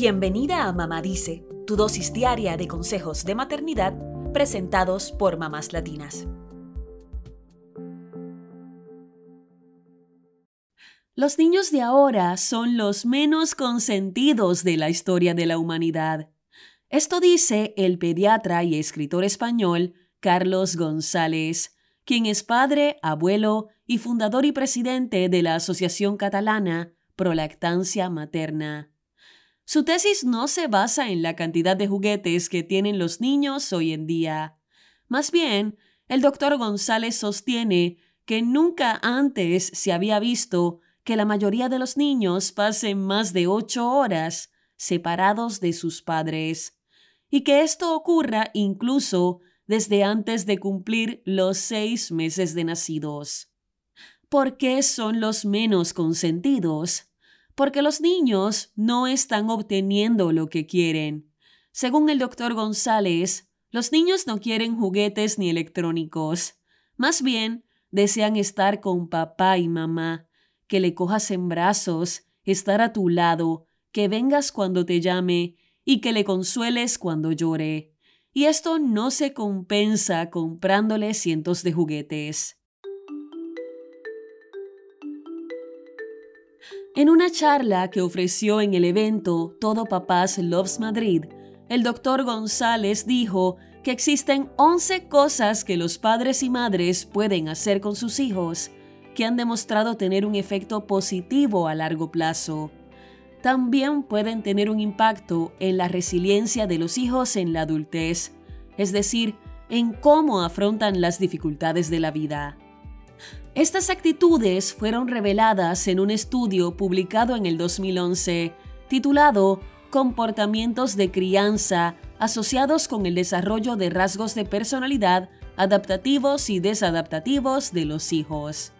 Bienvenida a Mamá Dice, tu dosis diaria de consejos de maternidad presentados por mamás latinas. Los niños de ahora son los menos consentidos de la historia de la humanidad. Esto dice el pediatra y escritor español Carlos González, quien es padre, abuelo y fundador y presidente de la Asociación Catalana Prolactancia Materna. Su tesis no se basa en la cantidad de juguetes que tienen los niños hoy en día. Más bien, el doctor González sostiene que nunca antes se había visto que la mayoría de los niños pasen más de ocho horas separados de sus padres, y que esto ocurra incluso desde antes de cumplir los seis meses de nacidos. ¿Por qué son los menos consentidos? Porque los niños no están obteniendo lo que quieren. Según el doctor González, los niños no quieren juguetes ni electrónicos. Más bien, desean estar con papá y mamá, que le cojas en brazos, estar a tu lado, que vengas cuando te llame y que le consueles cuando llore. Y esto no se compensa comprándole cientos de juguetes. En una charla que ofreció en el evento Todo Papás Loves Madrid, el doctor González dijo que existen 11 cosas que los padres y madres pueden hacer con sus hijos que han demostrado tener un efecto positivo a largo plazo. También pueden tener un impacto en la resiliencia de los hijos en la adultez, es decir, en cómo afrontan las dificultades de la vida. Estas actitudes fueron reveladas en un estudio publicado en el 2011 titulado Comportamientos de crianza asociados con el desarrollo de rasgos de personalidad adaptativos y desadaptativos de los hijos.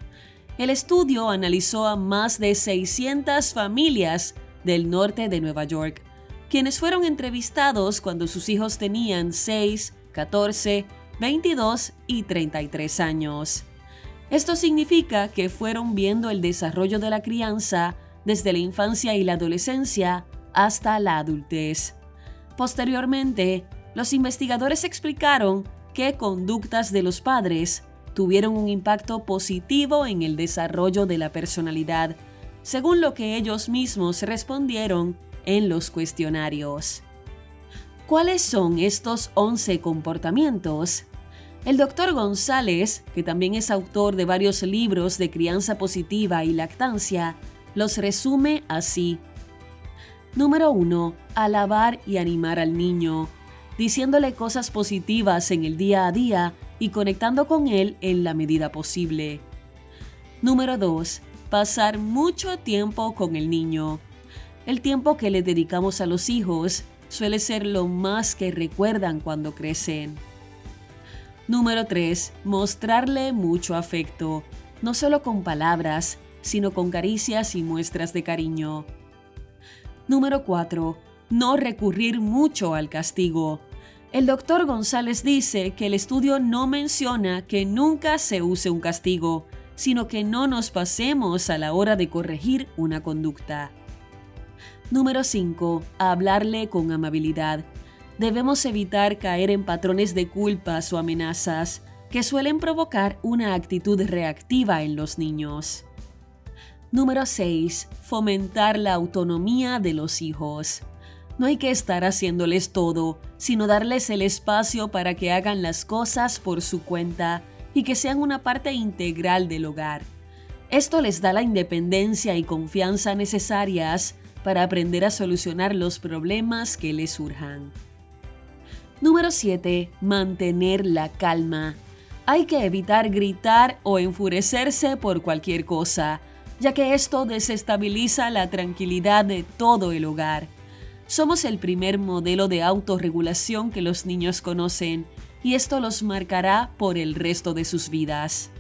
El estudio analizó a más de 600 familias del norte de Nueva York, quienes fueron entrevistados cuando sus hijos tenían 6, 14, 22 y 33 años. Esto significa que fueron viendo el desarrollo de la crianza desde la infancia y la adolescencia hasta la adultez. Posteriormente, los investigadores explicaron qué conductas de los padres tuvieron un impacto positivo en el desarrollo de la personalidad, según lo que ellos mismos respondieron en los cuestionarios. ¿Cuáles son estos 11 comportamientos? El doctor González, que también es autor de varios libros de crianza positiva y lactancia, los resume así. Número 1. Alabar y animar al niño, diciéndole cosas positivas en el día a día y conectando con él en la medida posible. Número 2. Pasar mucho tiempo con el niño. El tiempo que le dedicamos a los hijos suele ser lo más que recuerdan cuando crecen. Número 3. Mostrarle mucho afecto, no solo con palabras, sino con caricias y muestras de cariño. Número 4. No recurrir mucho al castigo. El doctor González dice que el estudio no menciona que nunca se use un castigo, sino que no nos pasemos a la hora de corregir una conducta. Número 5. Hablarle con amabilidad debemos evitar caer en patrones de culpas o amenazas que suelen provocar una actitud reactiva en los niños. Número 6. Fomentar la autonomía de los hijos. No hay que estar haciéndoles todo, sino darles el espacio para que hagan las cosas por su cuenta y que sean una parte integral del hogar. Esto les da la independencia y confianza necesarias para aprender a solucionar los problemas que les surjan. Número 7. Mantener la calma. Hay que evitar gritar o enfurecerse por cualquier cosa, ya que esto desestabiliza la tranquilidad de todo el hogar. Somos el primer modelo de autorregulación que los niños conocen y esto los marcará por el resto de sus vidas.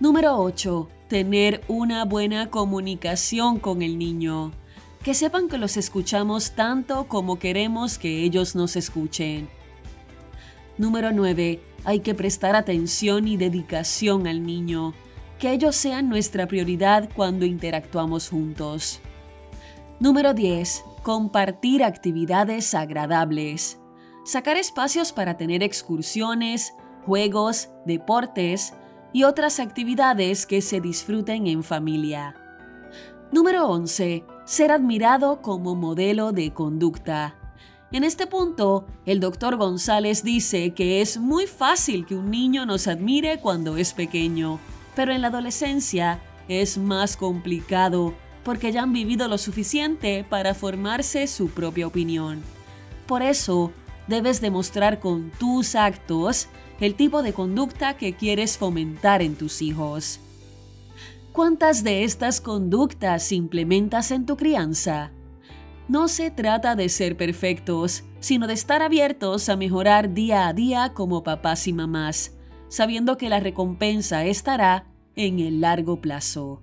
Número 8. Tener una buena comunicación con el niño que sepan que los escuchamos tanto como queremos que ellos nos escuchen. Número 9. Hay que prestar atención y dedicación al niño, que ellos sean nuestra prioridad cuando interactuamos juntos. Número 10. compartir actividades agradables, sacar espacios para tener excursiones, juegos, deportes y otras actividades que se disfruten en familia. Número 11. Ser admirado como modelo de conducta. En este punto, el doctor González dice que es muy fácil que un niño nos admire cuando es pequeño, pero en la adolescencia es más complicado porque ya han vivido lo suficiente para formarse su propia opinión. Por eso, debes demostrar con tus actos el tipo de conducta que quieres fomentar en tus hijos. ¿Cuántas de estas conductas implementas en tu crianza? No se trata de ser perfectos, sino de estar abiertos a mejorar día a día como papás y mamás, sabiendo que la recompensa estará en el largo plazo.